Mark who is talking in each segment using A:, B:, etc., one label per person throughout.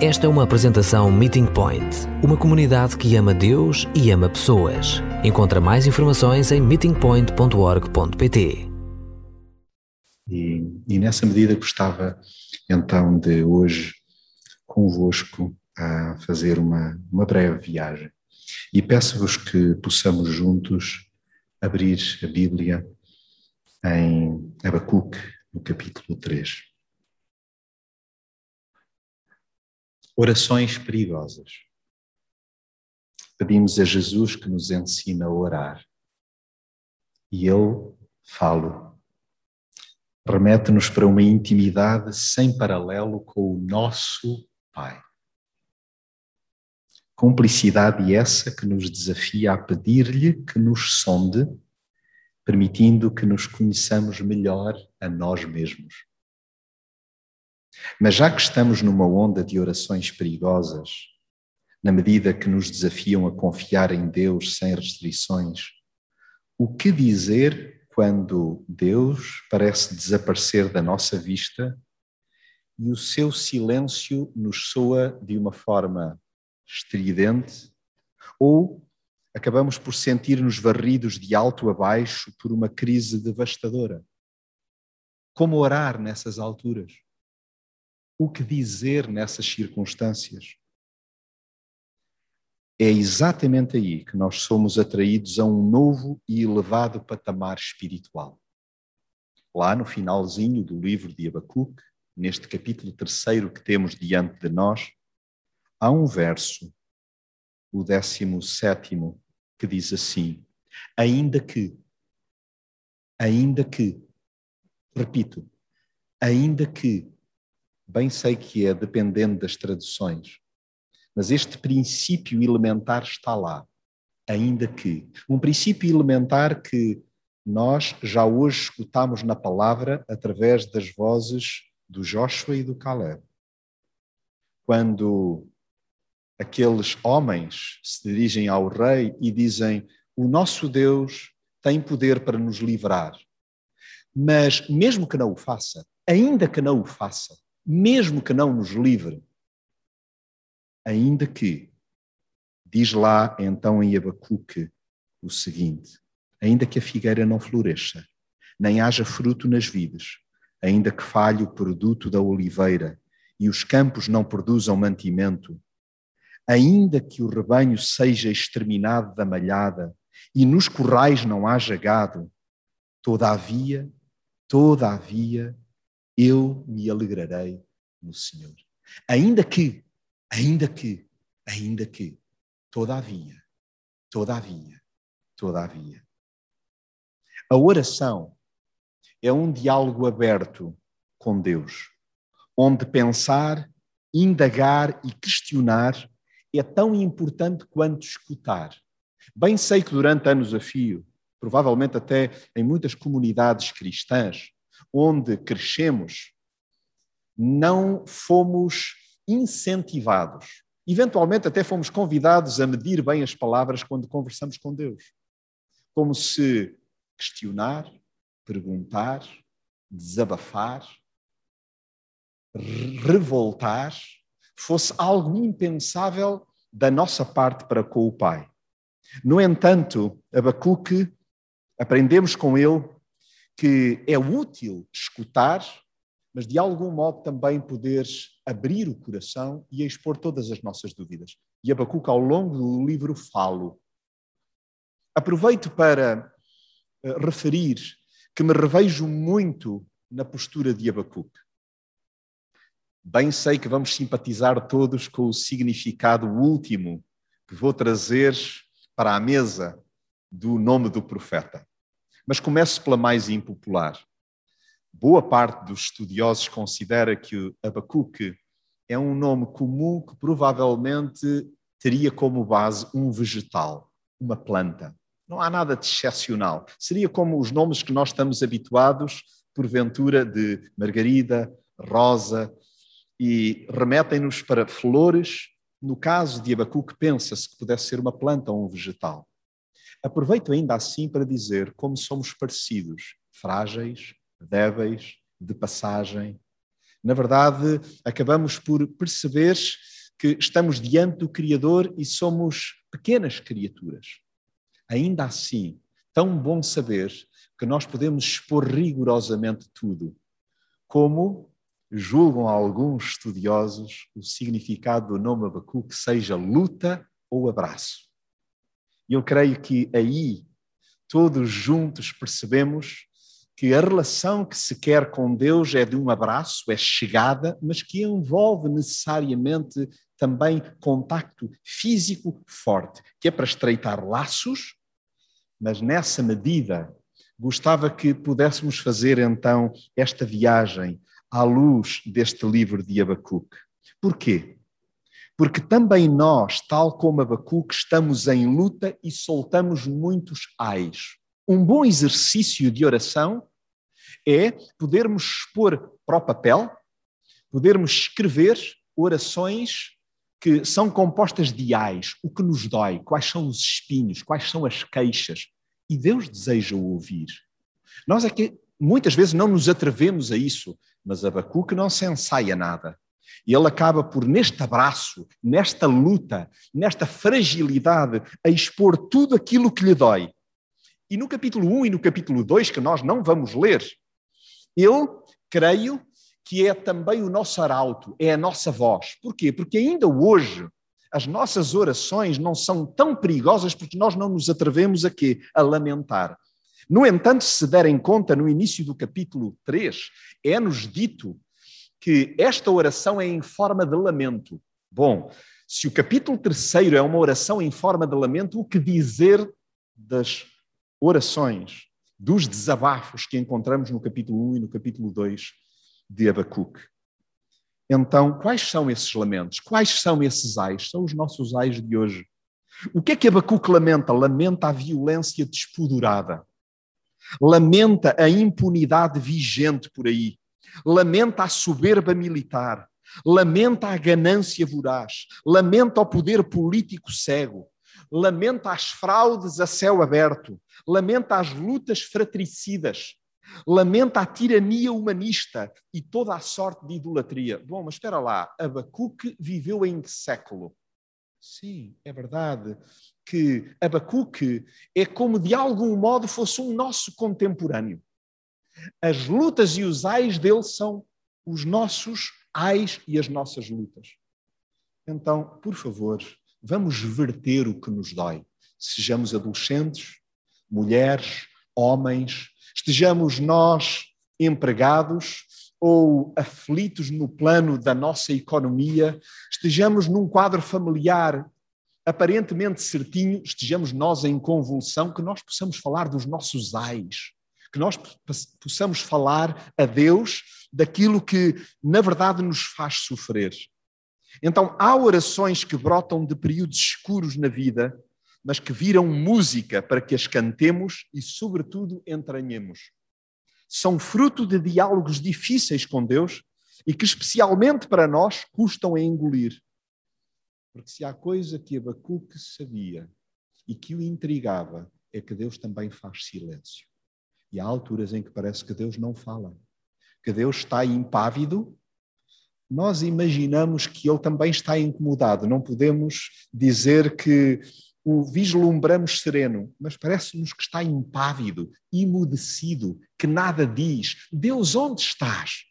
A: Esta é uma apresentação Meeting Point, uma comunidade que ama Deus e ama pessoas. Encontra mais informações em meetingpoint.org.pt.
B: E, e nessa medida gostava então de hoje convosco a fazer uma, uma breve viagem. E peço-vos que possamos juntos abrir a Bíblia em Abacuque, no capítulo 3. Orações perigosas. Pedimos a Jesus que nos ensina a orar. E Ele fala. Remete-nos para uma intimidade sem paralelo com o nosso Pai. Cumplicidade essa que nos desafia a pedir-lhe que nos sonde, permitindo que nos conheçamos melhor a nós mesmos. Mas já que estamos numa onda de orações perigosas, na medida que nos desafiam a confiar em Deus sem restrições, o que dizer quando Deus parece desaparecer da nossa vista e o seu silêncio nos soa de uma forma estridente ou acabamos por sentir-nos varridos de alto a baixo por uma crise devastadora? Como orar nessas alturas? O que dizer nessas circunstâncias. É exatamente aí que nós somos atraídos a um novo e elevado patamar espiritual. Lá no finalzinho do livro de Abacuque, neste capítulo terceiro que temos diante de nós, há um verso, o décimo sétimo, que diz assim: Ainda que, ainda que, repito, ainda que bem sei que é dependendo das traduções, mas este princípio elementar está lá, ainda que. Um princípio elementar que nós já hoje escutamos na palavra através das vozes do Joshua e do Caleb. Quando aqueles homens se dirigem ao rei e dizem: O nosso Deus tem poder para nos livrar. Mas, mesmo que não o faça, ainda que não o faça, mesmo que não nos livre, ainda que, diz lá então em Abacuque o seguinte: ainda que a figueira não floresça, nem haja fruto nas vides, ainda que falhe o produto da oliveira e os campos não produzam mantimento, ainda que o rebanho seja exterminado da malhada e nos currais não haja gado, todavia, todavia, eu me alegrarei no Senhor. Ainda que, ainda que, ainda que, todavia, todavia, todavia. A oração é um diálogo aberto com Deus, onde pensar, indagar e questionar é tão importante quanto escutar. Bem sei que durante anos a fio, provavelmente até em muitas comunidades cristãs, onde crescemos, não fomos incentivados. Eventualmente, até fomos convidados a medir bem as palavras quando conversamos com Deus. Como se questionar, perguntar, desabafar, revoltar fosse algo impensável da nossa parte para com o Pai. No entanto, Abacuque, aprendemos com ele que é útil escutar, mas de algum modo também poderes abrir o coração e expor todas as nossas dúvidas. E Abacuque, ao longo do livro, falo. Aproveito para eh, referir que me revejo muito na postura de Abacuque. Bem sei que vamos simpatizar todos com o significado último que vou trazer para a mesa do nome do profeta. Mas começo pela mais impopular. Boa parte dos estudiosos considera que Abacuque é um nome comum que provavelmente teria como base um vegetal, uma planta. Não há nada de excepcional. Seria como os nomes que nós estamos habituados, porventura, de Margarida, Rosa, e remetem-nos para flores. No caso de Abacuque, pensa-se que pudesse ser uma planta ou um vegetal. Aproveito ainda assim para dizer como somos parecidos, frágeis, débeis, de passagem, Na verdade, acabamos por perceber que estamos diante do Criador e somos pequenas criaturas. Ainda assim, tão bom saber que nós podemos expor rigorosamente tudo, como julgam alguns estudiosos o significado do nome Abacuque seja luta ou abraço. E eu creio que aí todos juntos percebemos que a relação que se quer com Deus é de um abraço, é chegada, mas que envolve necessariamente também contacto físico forte, que é para estreitar laços, mas nessa medida gostava que pudéssemos fazer então esta viagem à luz deste livro de Abacuque. Porquê? Porque também nós, tal como Abacuque, estamos em luta e soltamos muitos ais. Um bom exercício de oração é podermos expor para o papel, podermos escrever orações que são compostas de ais, o que nos dói, quais são os espinhos, quais são as queixas. E Deus deseja ouvir. Nós é que muitas vezes não nos atrevemos a isso, mas Abacuque não se ensaia nada. E ele acaba por, neste abraço, nesta luta, nesta fragilidade, a expor tudo aquilo que lhe dói. E no capítulo 1 e no capítulo 2, que nós não vamos ler, ele, creio, que é também o nosso arauto, é a nossa voz. Porquê? Porque ainda hoje as nossas orações não são tão perigosas porque nós não nos atrevemos a quê? A lamentar. No entanto, se derem conta, no início do capítulo 3, é-nos dito que esta oração é em forma de lamento. Bom, se o capítulo 3 é uma oração em forma de lamento, o que dizer das orações, dos desabafos que encontramos no capítulo 1 e no capítulo 2 de Abacuque. Então, quais são esses lamentos? Quais são esses ais? São os nossos ais de hoje. O que é que Abacuque lamenta? Lamenta a violência despodurada. Lamenta a impunidade vigente por aí. Lamenta a soberba militar. Lamenta a ganância voraz. Lamenta o poder político cego lamenta as fraudes a céu aberto, lamenta as lutas fratricidas, lamenta a tirania humanista e toda a sorte de idolatria. Bom, mas espera lá, Abacuque viveu em que século? Sim, é verdade que Abacuque é como de algum modo fosse um nosso contemporâneo. As lutas e os ais dele são os nossos ais e as nossas lutas. Então, por favor, vamos verter o que nos dói. Sejamos adolescentes, mulheres, homens, estejamos nós empregados ou aflitos no plano da nossa economia, estejamos num quadro familiar aparentemente certinho, estejamos nós em convulsão, que nós possamos falar dos nossos ais, que nós possamos falar a Deus daquilo que na verdade nos faz sofrer. Então, há orações que brotam de períodos escuros na vida, mas que viram música para que as cantemos e, sobretudo, entranhemos. São fruto de diálogos difíceis com Deus e que, especialmente para nós, custam a engolir. Porque se há coisa que Abacuque sabia e que o intrigava, é que Deus também faz silêncio. E há alturas em que parece que Deus não fala, que Deus está impávido nós imaginamos que ele também está incomodado. Não podemos dizer que o vislumbramos sereno, mas parece-nos que está impávido, imudecido, que nada diz. Deus, onde estás?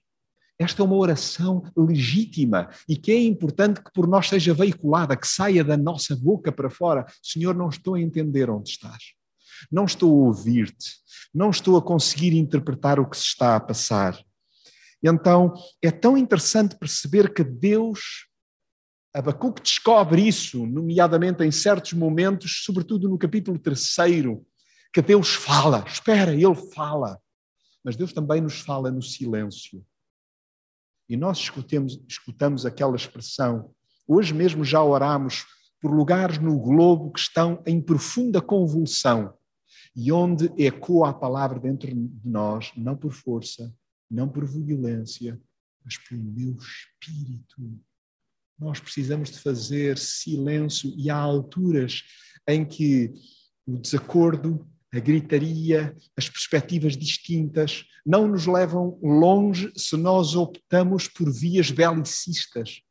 B: Esta é uma oração legítima e que é importante que por nós seja veiculada, que saia da nossa boca para fora. Senhor, não estou a entender onde estás. Não estou a ouvir-te. Não estou a conseguir interpretar o que se está a passar. Então, é tão interessante perceber que Deus, Abacuque descobre isso, nomeadamente em certos momentos, sobretudo no capítulo terceiro, que Deus fala, espera, Ele fala, mas Deus também nos fala no silêncio. E nós escutemos, escutamos aquela expressão, hoje mesmo já oramos por lugares no globo que estão em profunda convulsão e onde ecoa a palavra dentro de nós, não por força, não por violência, mas pelo meu espírito. Nós precisamos de fazer silêncio e há alturas em que o desacordo, a gritaria, as perspectivas distintas, não nos levam longe se nós optamos por vias belicistas.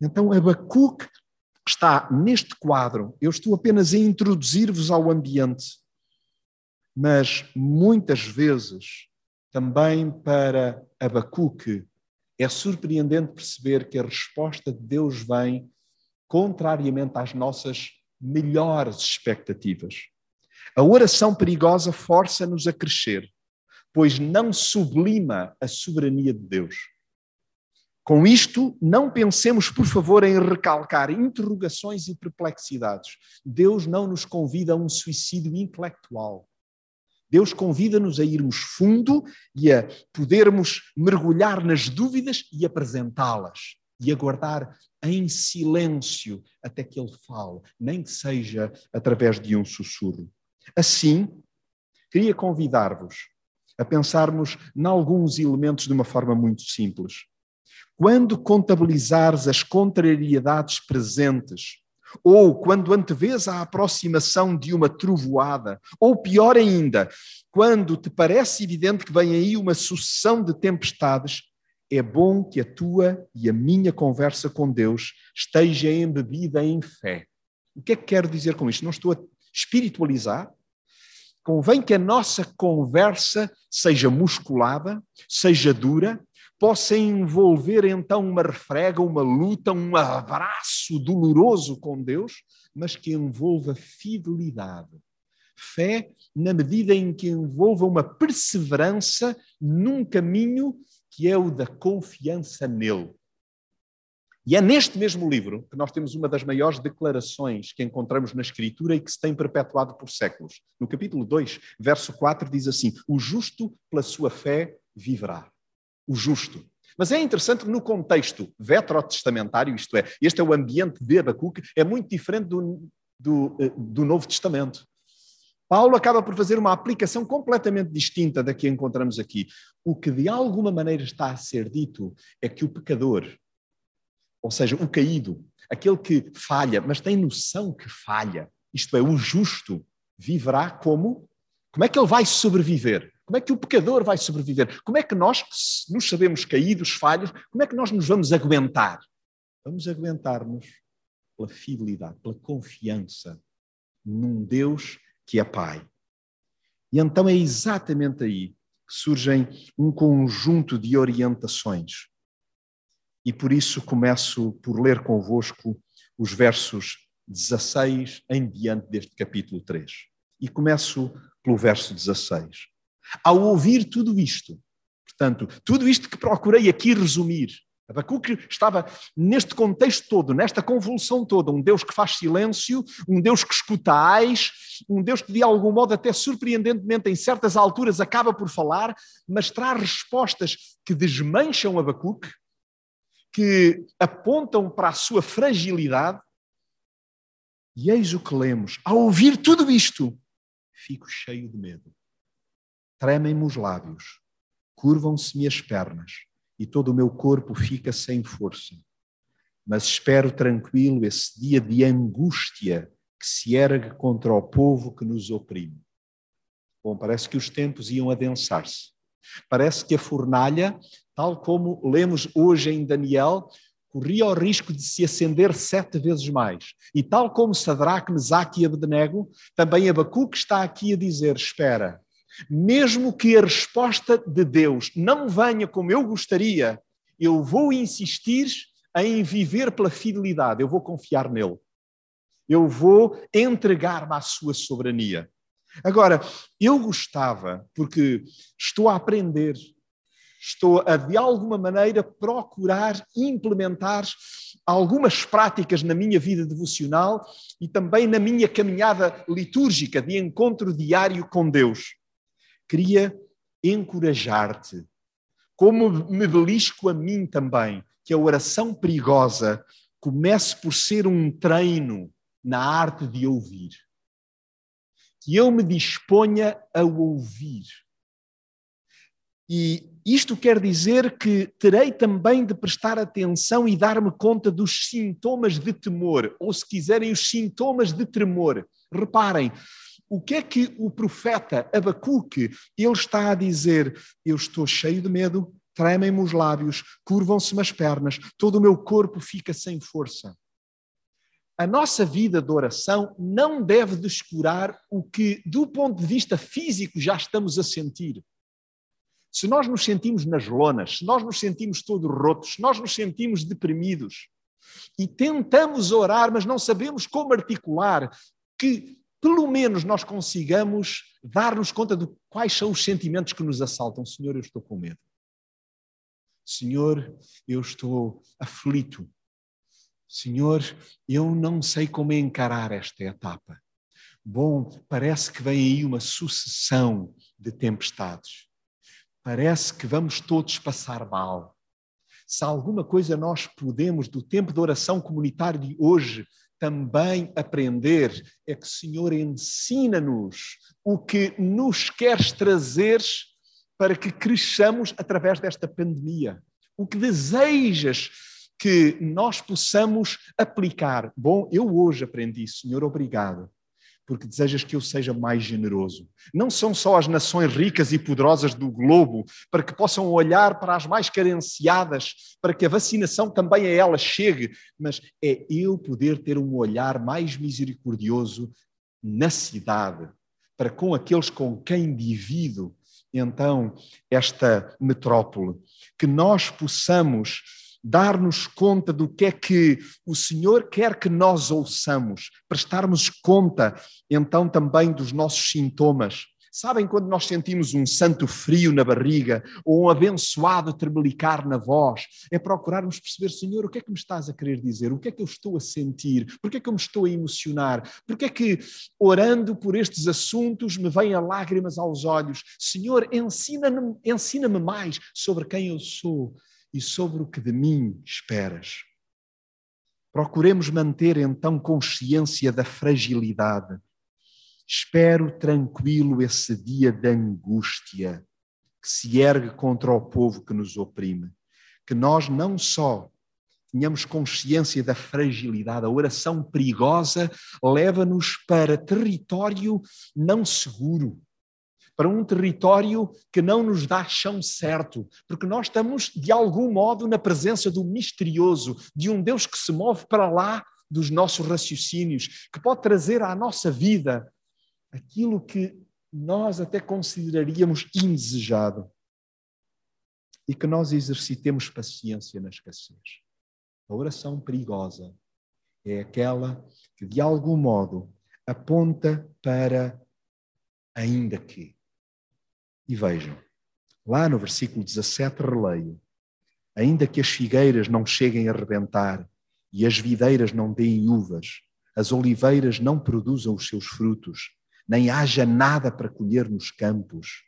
B: Então, Abacuque está neste quadro, eu estou apenas a introduzir-vos ao ambiente, mas muitas vezes também para Abacuque é surpreendente perceber que a resposta de Deus vem contrariamente às nossas melhores expectativas. A oração perigosa força-nos a crescer, pois não sublima a soberania de Deus. Com isto, não pensemos, por favor, em recalcar interrogações e perplexidades. Deus não nos convida a um suicídio intelectual. Deus convida-nos a irmos fundo e a podermos mergulhar nas dúvidas e apresentá-las e aguardar em silêncio até que Ele fale, nem que seja através de um sussurro. Assim, queria convidar-vos a pensarmos em alguns elementos de uma forma muito simples. Quando contabilizares as contrariedades presentes, ou quando antevês a aproximação de uma trovoada, ou pior ainda, quando te parece evidente que vem aí uma sucessão de tempestades, é bom que a tua e a minha conversa com Deus esteja embebida em fé. O que é que quero dizer com isto? Não estou a espiritualizar. Convém que a nossa conversa seja musculada, seja dura, possa envolver então uma refrega, uma luta, um abraço doloroso com Deus, mas que envolva fidelidade. Fé na medida em que envolva uma perseverança num caminho que é o da confiança nele. E é neste mesmo livro que nós temos uma das maiores declarações que encontramos na Escritura e que se tem perpetuado por séculos. No capítulo 2, verso 4, diz assim: O justo pela sua fé viverá o justo. Mas é interessante que no contexto vetrotestamentário, isto é, este é o ambiente de Abacuque, é muito diferente do, do, eh, do Novo Testamento. Paulo acaba por fazer uma aplicação completamente distinta da que encontramos aqui. O que de alguma maneira está a ser dito é que o pecador, ou seja, o caído, aquele que falha, mas tem noção que falha, isto é, o justo, viverá como? Como é que ele vai sobreviver? Como é que o pecador vai sobreviver? Como é que nós, que nos sabemos caídos, falhos, como é que nós nos vamos aguentar? Vamos aguentar-nos pela fidelidade, pela confiança num Deus que é Pai. E então é exatamente aí que surgem um conjunto de orientações. E por isso começo por ler convosco os versos 16 em diante deste capítulo 3. E começo pelo verso 16. Ao ouvir tudo isto, portanto, tudo isto que procurei aqui resumir, Abacuque estava neste contexto todo, nesta convulsão toda, um Deus que faz silêncio, um Deus que escuta ais, um Deus que de algum modo até surpreendentemente em certas alturas acaba por falar, mas traz respostas que desmancham Abacuque, que apontam para a sua fragilidade. E eis o que lemos. Ao ouvir tudo isto, fico cheio de medo. Tremem-me os lábios, curvam-se-me as pernas e todo o meu corpo fica sem força. Mas espero tranquilo esse dia de angústia que se ergue contra o povo que nos oprime. Bom, parece que os tempos iam adensar-se. Parece que a fornalha, tal como lemos hoje em Daniel, corria o risco de se acender sete vezes mais. E tal como Sadraque, Mesaque e Abednego, também Abacuque está aqui a dizer, espera, mesmo que a resposta de Deus não venha como eu gostaria, eu vou insistir em viver pela fidelidade, eu vou confiar nele. Eu vou entregar-me à sua soberania. Agora, eu gostava, porque estou a aprender, estou a de alguma maneira procurar implementar algumas práticas na minha vida devocional e também na minha caminhada litúrgica de encontro diário com Deus queria encorajar-te, como me belisco a mim também, que a oração perigosa comece por ser um treino na arte de ouvir. Que eu me disponha a ouvir. E isto quer dizer que terei também de prestar atenção e dar-me conta dos sintomas de temor, ou se quiserem, os sintomas de tremor. Reparem, o que é que o profeta Abacuque, ele está a dizer, eu estou cheio de medo, tremem-me os lábios, curvam-se-me as pernas, todo o meu corpo fica sem força. A nossa vida de oração não deve descurar o que, do ponto de vista físico, já estamos a sentir. Se nós nos sentimos nas lonas, se nós nos sentimos todos rotos, se nós nos sentimos deprimidos e tentamos orar, mas não sabemos como articular, que pelo menos nós consigamos dar-nos conta de quais são os sentimentos que nos assaltam. Senhor, eu estou com medo. Senhor, eu estou aflito. Senhor, eu não sei como encarar esta etapa. Bom, parece que vem aí uma sucessão de tempestades. Parece que vamos todos passar mal. Se alguma coisa nós podemos, do tempo de oração comunitário de hoje, também aprender é que Senhor ensina-nos o que nos queres trazer para que cresçamos através desta pandemia. O que desejas que nós possamos aplicar. Bom, eu hoje aprendi, Senhor, obrigado porque desejas que eu seja mais generoso. Não são só as nações ricas e poderosas do globo, para que possam olhar para as mais carenciadas, para que a vacinação também a elas chegue, mas é eu poder ter um olhar mais misericordioso na cidade, para com aqueles com quem divido então esta metrópole, que nós possamos dar-nos conta do que é que o Senhor quer que nós ouçamos, prestarmos conta então também dos nossos sintomas. Sabem quando nós sentimos um santo frio na barriga ou um abençoado tremelicar na voz? É procurarmos perceber, Senhor, o que é que me estás a querer dizer? O que é que eu estou a sentir? Por que é que eu me estou a emocionar? Por que é que, orando por estes assuntos, me vêm a lágrimas aos olhos? Senhor, ensina-me ensina mais sobre quem eu sou e sobre o que de mim esperas. Procuremos manter então consciência da fragilidade. Espero tranquilo esse dia de angústia que se ergue contra o povo que nos oprime. Que nós não só tenhamos consciência da fragilidade, a oração perigosa leva-nos para território não seguro para um território que não nos dá chão certo, porque nós estamos, de algum modo, na presença do misterioso, de um Deus que se move para lá dos nossos raciocínios, que pode trazer à nossa vida aquilo que nós até consideraríamos indesejado. E que nós exercitemos paciência na escassez. A oração perigosa é aquela que, de algum modo, aponta para ainda que. E vejam, lá no versículo 17 releio: Ainda que as figueiras não cheguem a rebentar e as videiras não deem uvas, as oliveiras não produzam os seus frutos, nem haja nada para colher nos campos,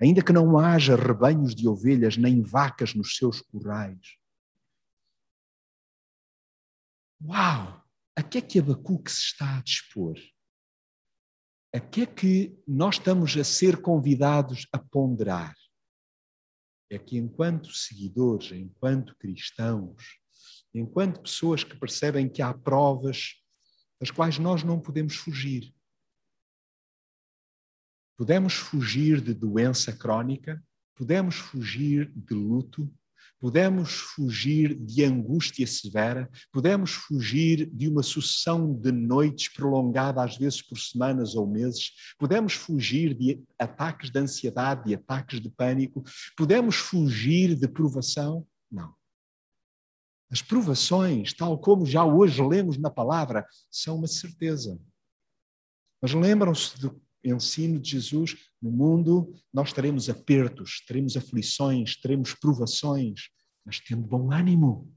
B: ainda que não haja rebanhos de ovelhas nem vacas nos seus currais. Uau! A que é que Abacuque se está a dispor? A que é que nós estamos a ser convidados a ponderar? É que, enquanto seguidores, enquanto cristãos, enquanto pessoas que percebem que há provas das quais nós não podemos fugir. Podemos fugir de doença crónica, podemos fugir de luto, Podemos fugir de angústia severa, podemos fugir de uma sucessão de noites prolongada, às vezes por semanas ou meses, podemos fugir de ataques de ansiedade, de ataques de pânico, podemos fugir de provação? Não. As provações, tal como já hoje lemos na palavra, são uma certeza. Mas lembram-se do ensino de Jesus, no mundo nós teremos apertos, teremos aflições, teremos provações, mas tendo bom ânimo.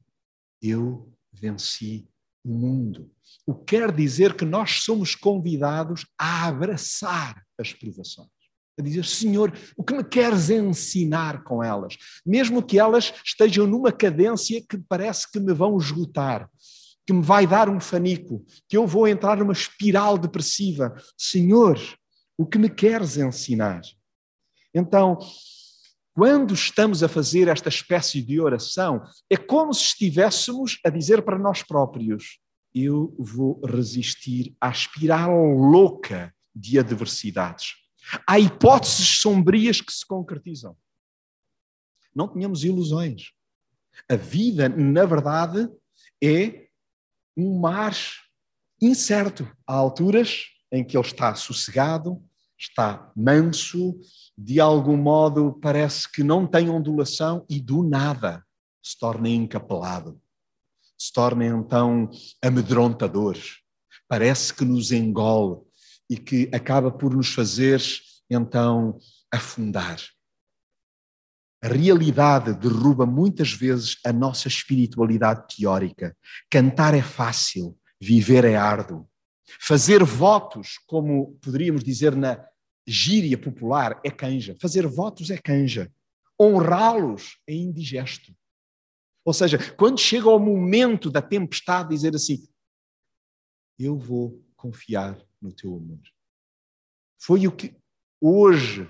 B: Eu venci o mundo. O que quer dizer que nós somos convidados a abraçar as provações. A dizer, Senhor, o que me queres ensinar com elas? Mesmo que elas estejam numa cadência que parece que me vão esgotar, que me vai dar um fanico, que eu vou entrar numa espiral depressiva. Senhor, o que me queres ensinar? Então, quando estamos a fazer esta espécie de oração, é como se estivéssemos a dizer para nós próprios: eu vou resistir à espiral louca de adversidades. Há hipóteses sombrias que se concretizam. Não tenhamos ilusões. A vida, na verdade, é um mar incerto. Há alturas em que ele está sossegado, está manso, de algum modo parece que não tem ondulação e do nada se torna encapelado, se torna então amedrontador, parece que nos engole e que acaba por nos fazer então afundar. A realidade derruba muitas vezes a nossa espiritualidade teórica. Cantar é fácil, viver é árduo. Fazer votos, como poderíamos dizer na gíria popular, é canja. Fazer votos é canja. Honrá-los é indigesto. Ou seja, quando chega o momento da tempestade, dizer assim: Eu vou confiar no teu amor. Foi o que hoje,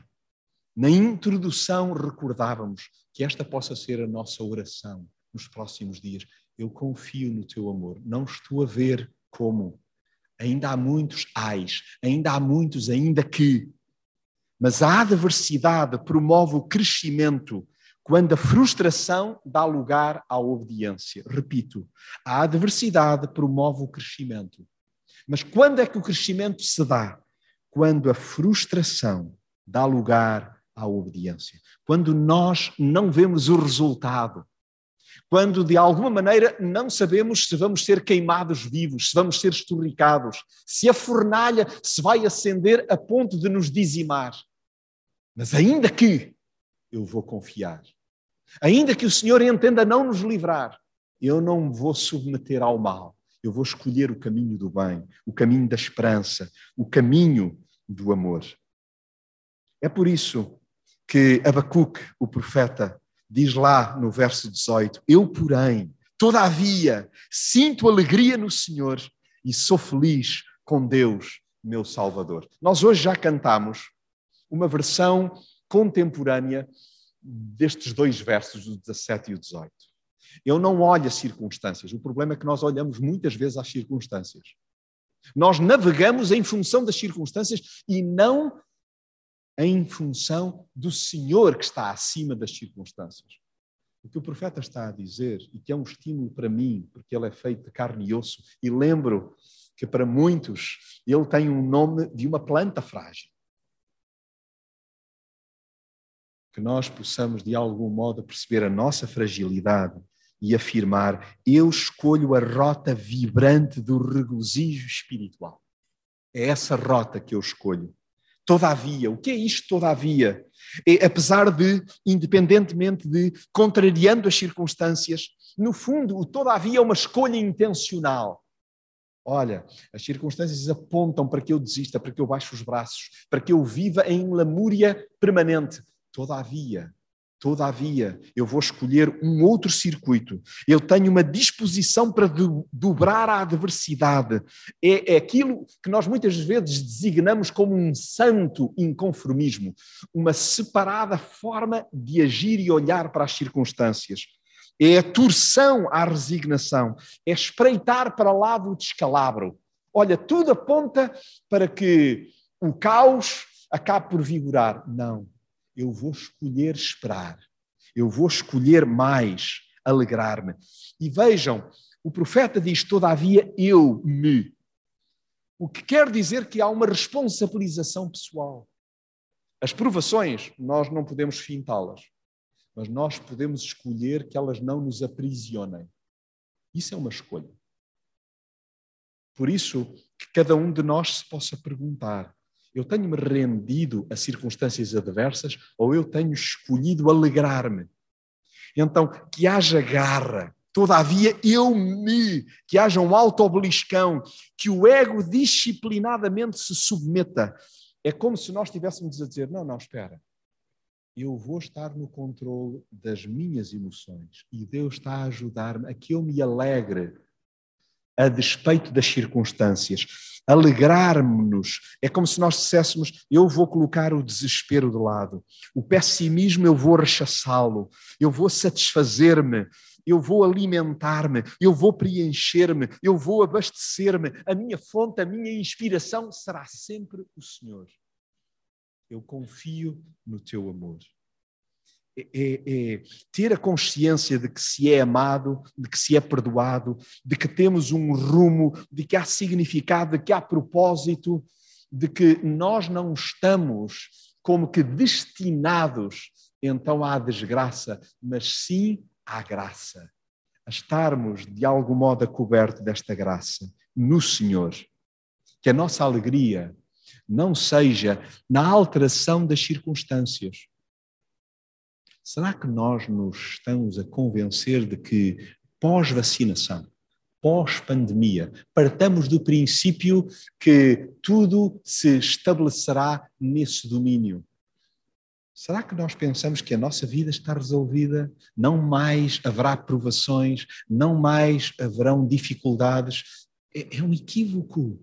B: na introdução, recordávamos que esta possa ser a nossa oração nos próximos dias. Eu confio no teu amor. Não estou a ver como. Ainda há muitos ais, ainda há muitos ainda que. Mas a adversidade promove o crescimento quando a frustração dá lugar à obediência. Repito, a adversidade promove o crescimento. Mas quando é que o crescimento se dá? Quando a frustração dá lugar à obediência. Quando nós não vemos o resultado quando de alguma maneira não sabemos se vamos ser queimados vivos, se vamos ser esturricados, se a fornalha se vai acender a ponto de nos dizimar. Mas ainda que eu vou confiar, ainda que o Senhor entenda não nos livrar, eu não vou submeter ao mal. Eu vou escolher o caminho do bem, o caminho da esperança, o caminho do amor. É por isso que Abacuque, o profeta, diz lá no verso 18: Eu, porém, todavia, sinto alegria no Senhor e sou feliz com Deus, meu Salvador. Nós hoje já cantamos uma versão contemporânea destes dois versos, o 17 e o 18. Eu não olho as circunstâncias, o problema é que nós olhamos muitas vezes às circunstâncias. Nós navegamos em função das circunstâncias e não em função do Senhor que está acima das circunstâncias. O que o profeta está a dizer, e que é um estímulo para mim, porque ele é feito de carne e osso, e lembro que para muitos ele tem um nome de uma planta frágil. Que nós possamos, de algum modo, perceber a nossa fragilidade e afirmar: eu escolho a rota vibrante do regozijo espiritual. É essa rota que eu escolho. Todavia, o que é isto todavia? É, apesar de, independentemente de, contrariando as circunstâncias, no fundo, o todavia é uma escolha intencional. Olha, as circunstâncias apontam para que eu desista, para que eu baixe os braços, para que eu viva em lamúria permanente. Todavia, Todavia, eu vou escolher um outro circuito. Eu tenho uma disposição para do, dobrar a adversidade. É, é aquilo que nós muitas vezes designamos como um santo inconformismo, uma separada forma de agir e olhar para as circunstâncias. É a torção à resignação, é espreitar para lá do descalabro. Olha, tudo aponta para que o caos acabe por vigorar. Não eu vou escolher esperar, eu vou escolher mais alegrar-me. E vejam, o profeta diz: Todavia eu me. O que quer dizer que há uma responsabilização pessoal. As provações, nós não podemos fintá-las, mas nós podemos escolher que elas não nos aprisionem. Isso é uma escolha. Por isso, que cada um de nós se possa perguntar: eu tenho-me rendido a circunstâncias adversas ou eu tenho escolhido alegrar-me? Então, que haja garra, todavia eu me, que haja um auto-obeliscão, que o ego disciplinadamente se submeta. É como se nós estivéssemos a dizer: não, não, espera. Eu vou estar no controle das minhas emoções e Deus está a ajudar-me a que eu me alegre a despeito das circunstâncias. Alegrar-nos é como se nós disséssemos: eu vou colocar o desespero de lado, o pessimismo eu vou rechaçá-lo, eu vou satisfazer-me eu vou alimentar-me, eu vou preencher-me, eu vou abastecer-me. A minha fonte, a minha inspiração será sempre o Senhor. Eu confio no teu amor. É, é, ter a consciência de que se é amado, de que se é perdoado, de que temos um rumo, de que há significado, de que há propósito, de que nós não estamos como que destinados então à desgraça, mas sim à graça. A estarmos de algum modo a coberto desta graça no Senhor. Que a nossa alegria não seja na alteração das circunstâncias. Será que nós nos estamos a convencer de que pós-vacinação, pós-pandemia, partamos do princípio que tudo se estabelecerá nesse domínio? Será que nós pensamos que a nossa vida está resolvida? Não mais haverá provações, não mais haverão dificuldades? É, é um equívoco.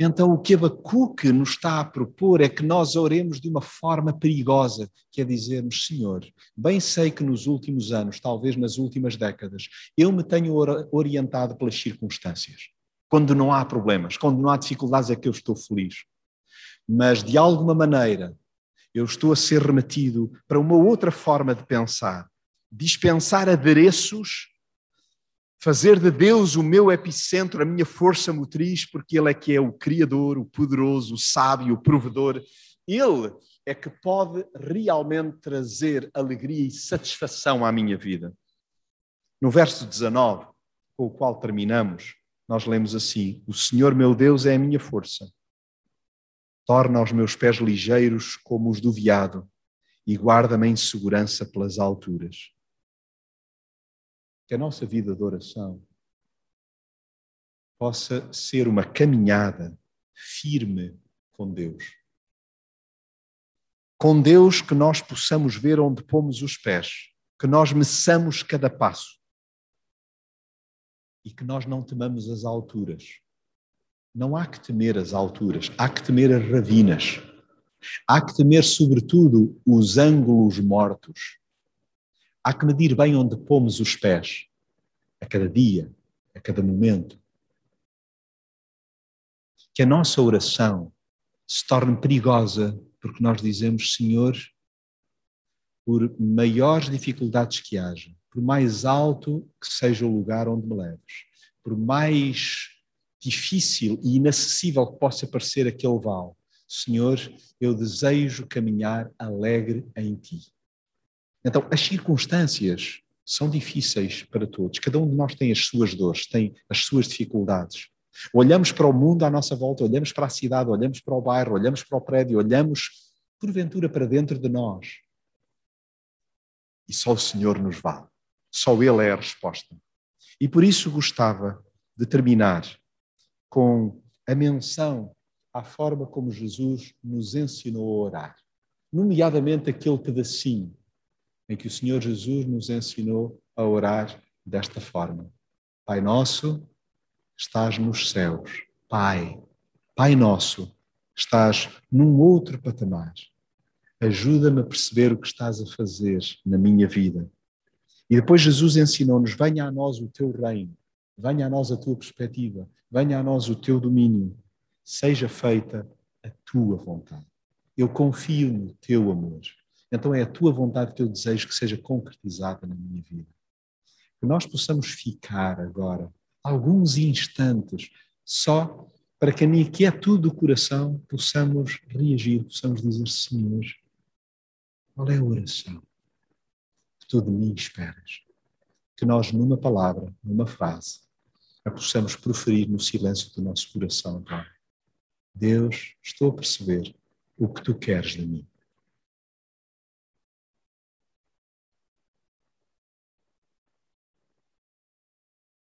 B: Então, o que Abacuque nos está a propor é que nós oremos de uma forma perigosa, que é dizermos, Senhor, bem sei que nos últimos anos, talvez nas últimas décadas, eu me tenho orientado pelas circunstâncias. Quando não há problemas, quando não há dificuldades, é que eu estou feliz. Mas, de alguma maneira, eu estou a ser remetido para uma outra forma de pensar, dispensar adereços, fazer de Deus o meu epicentro, a minha força motriz, porque Ele é que é o Criador, o poderoso, o sábio, o provedor. Ele é que pode realmente trazer alegria e satisfação à minha vida. No verso 19, com o qual terminamos, nós lemos assim: O Senhor meu Deus é a minha força torna os meus pés ligeiros como os do veado e guarda-me em segurança pelas alturas. Que a nossa vida de oração possa ser uma caminhada firme com Deus. Com Deus que nós possamos ver onde pomos os pés, que nós meçamos cada passo e que nós não temamos as alturas não há que temer as alturas, há que temer as ravinas. Há que temer, sobretudo, os ângulos mortos. Há que medir bem onde pomos os pés, a cada dia, a cada momento. Que a nossa oração se torne perigosa, porque nós dizemos, Senhor, por maiores dificuldades que haja, por mais alto que seja o lugar onde me leves, por mais difícil e inacessível que possa parecer aquele vale, Senhor, eu desejo caminhar alegre em Ti. Então, as circunstâncias são difíceis para todos. Cada um de nós tem as suas dores, tem as suas dificuldades. Olhamos para o mundo à nossa volta, olhamos para a cidade, olhamos para o bairro, olhamos para o prédio, olhamos porventura para dentro de nós. E só o Senhor nos vale. Só Ele é a resposta. E por isso gostava de terminar com a menção à forma como Jesus nos ensinou a orar, nomeadamente aquele pedacinho em que o Senhor Jesus nos ensinou a orar desta forma: Pai nosso, estás nos céus. Pai, Pai nosso, estás num outro patamar. Ajuda-me a perceber o que estás a fazer na minha vida. E depois Jesus ensinou-nos: venha a nós o teu reino venha a nós a tua perspectiva, venha a nós o teu domínio, seja feita a tua vontade. Eu confio no teu amor. Então é a tua vontade, o teu desejo que seja concretizada na minha vida. Que nós possamos ficar agora alguns instantes só para que a inquietude do coração possamos reagir, possamos dizer, Senhor, qual é a oração que tu de mim esperas? Que nós, numa palavra, numa frase, a possamos proferir no silêncio do nosso coração, Pai. Deus, estou a perceber o que tu queres de mim.